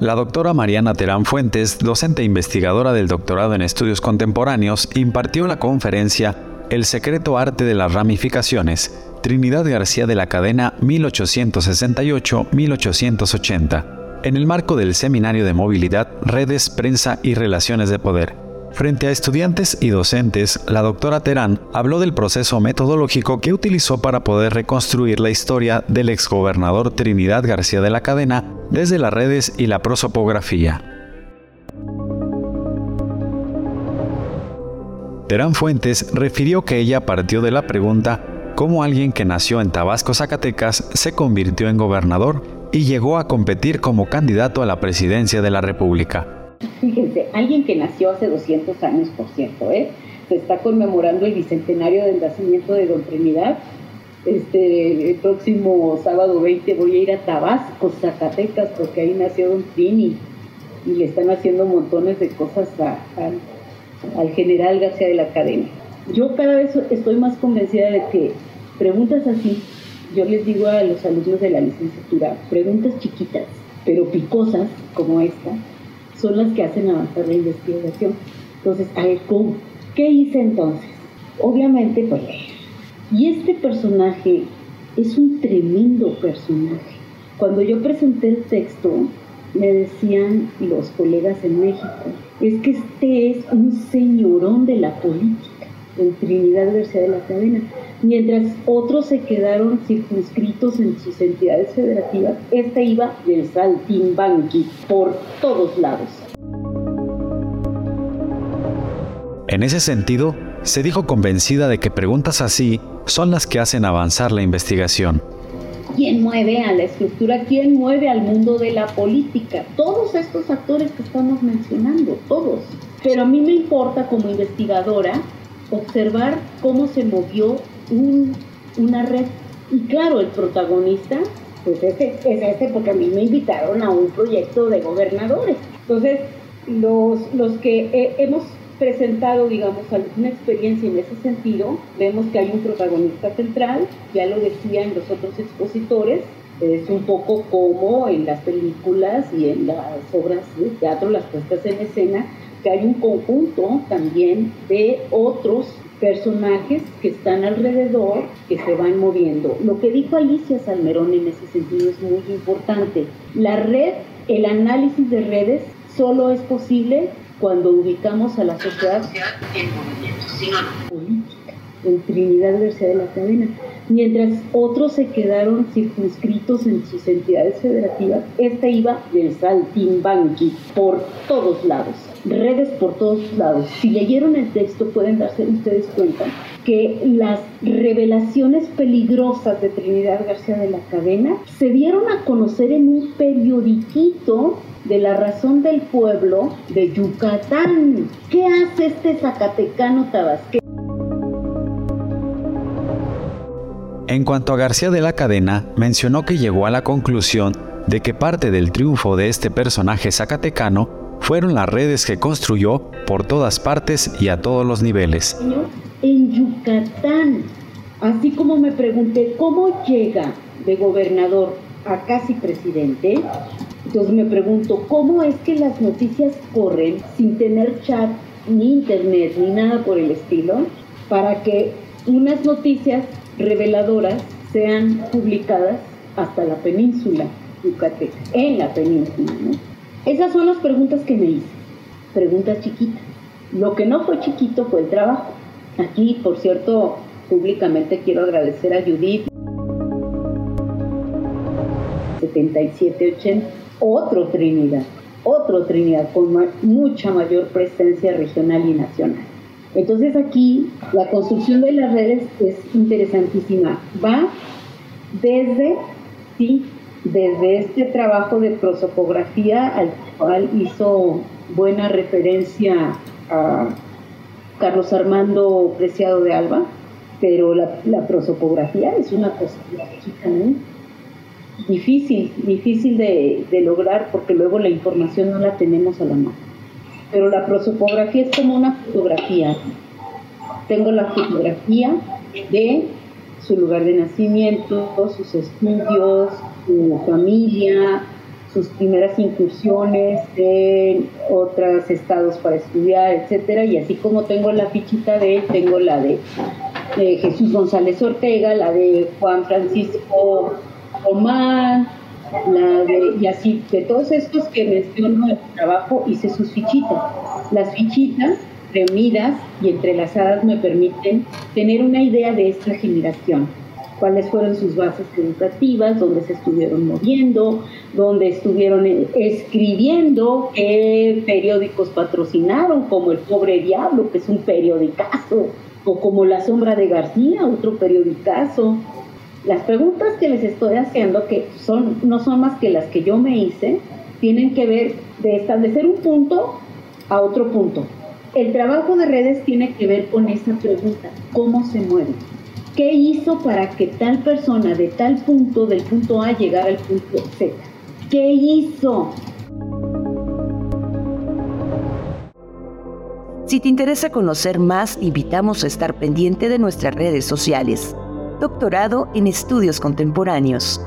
La doctora Mariana Terán Fuentes, docente e investigadora del doctorado en estudios contemporáneos, impartió la conferencia El secreto arte de las ramificaciones, Trinidad García de la cadena 1868-1880, en el marco del Seminario de Movilidad, Redes, Prensa y Relaciones de Poder Frente a estudiantes y docentes, la doctora Terán habló del proceso metodológico que utilizó para poder reconstruir la historia del exgobernador Trinidad García de la Cadena desde las redes y la prosopografía. Terán Fuentes refirió que ella partió de la pregunta cómo alguien que nació en Tabasco, Zacatecas, se convirtió en gobernador y llegó a competir como candidato a la presidencia de la República. Fíjense, alguien que nació hace 200 años, por cierto, ¿eh? se está conmemorando el bicentenario del nacimiento de Don Trinidad. Este, el próximo sábado 20 voy a ir a Tabasco, Zacatecas, porque ahí nació Don Trini y le están haciendo montones de cosas al general García de la Cadena. Yo cada vez estoy más convencida de que preguntas así, yo les digo a los alumnos de la licenciatura, preguntas chiquitas, pero picosas como esta, son las que hacen avanzar la investigación. Entonces, a ver, ¿cómo? ¿Qué hice entonces? Obviamente, pues leer. Y este personaje es un tremendo personaje. Cuando yo presenté el texto, me decían los colegas en México, es que este es un señorón de la política, en Trinidad García de la Cadena. Mientras otros se quedaron circunscritos en sus entidades federativas, esta iba del saltimbanqui por todos lados. En ese sentido, se dijo convencida de que preguntas así son las que hacen avanzar la investigación. ¿Quién mueve a la estructura? ¿Quién mueve al mundo de la política? Todos estos actores que estamos mencionando, todos. Pero a mí me importa como investigadora observar cómo se movió una red. Y claro, el protagonista, pues ese, es ese, porque a mí me invitaron a un proyecto de gobernadores. Entonces, los, los que hemos presentado, digamos, alguna experiencia en ese sentido, vemos que hay un protagonista central, ya lo decían los otros expositores, es un poco como en las películas y en las obras de teatro, las puestas en escena, que hay un conjunto también de otros personajes que están alrededor, que se van moviendo. Lo que dijo Alicia Salmerón en ese sentido es muy importante. La red, el análisis de redes, solo es posible cuando ubicamos a la sociedad en movimiento, política, en Trinidad García de la Cadena. Mientras otros se quedaron circunscritos en sus entidades federativas, esta iba del saltimbanqui por todos lados redes por todos lados. Si leyeron el texto pueden darse ustedes cuenta que las revelaciones peligrosas de Trinidad García de la Cadena se dieron a conocer en un periodiquito de la razón del pueblo de Yucatán. ¿Qué hace este zacatecano tabasqueño? En cuanto a García de la Cadena, mencionó que llegó a la conclusión de que parte del triunfo de este personaje zacatecano fueron las redes que construyó por todas partes y a todos los niveles. En Yucatán, así como me pregunté cómo llega de gobernador a casi presidente, entonces me pregunto cómo es que las noticias corren sin tener chat, ni internet, ni nada por el estilo, para que unas noticias reveladoras sean publicadas hasta la península yucateca, en la península. Esas son las preguntas que me hice, preguntas chiquitas. Lo que no fue chiquito fue el trabajo. Aquí, por cierto, públicamente quiero agradecer a Judith 7780, otro Trinidad, otro Trinidad con mucha mayor presencia regional y nacional. Entonces aquí la construcción de las redes es interesantísima. Va desde sí, desde este trabajo de prosopografía al cual hizo buena referencia a Carlos Armando Preciado de Alba, pero la, prosopografía es una cosa difícil, difícil de, de, lograr porque luego la información no la tenemos a la mano. Pero la prosopografía es como una fotografía. Tengo la fotografía de su lugar de nacimiento, sus estudios, su familia, sus primeras incursiones en otros estados para estudiar, etcétera, y así como tengo la fichita de él, tengo la de, Jesús González Ortega, la de Juan Francisco Román, la de, y así, de todos estos que menciono en el trabajo, hice sus fichitas. Las fichitas reunidas y entrelazadas me permiten tener una idea de esta generación cuáles fueron sus bases educativas, dónde se estuvieron moviendo, dónde estuvieron escribiendo, qué periódicos patrocinaron, como El Pobre Diablo, que es un periodicazo, o como La Sombra de García, otro periodicazo. Las preguntas que les estoy haciendo, que son, no son más que las que yo me hice, tienen que ver de establecer un punto a otro punto. El trabajo de redes tiene que ver con esa pregunta, ¿cómo se mueve? ¿Qué hizo para que tal persona de tal punto, del punto A, llegara al punto Z? ¿Qué hizo? Si te interesa conocer más, invitamos a estar pendiente de nuestras redes sociales. Doctorado en Estudios Contemporáneos.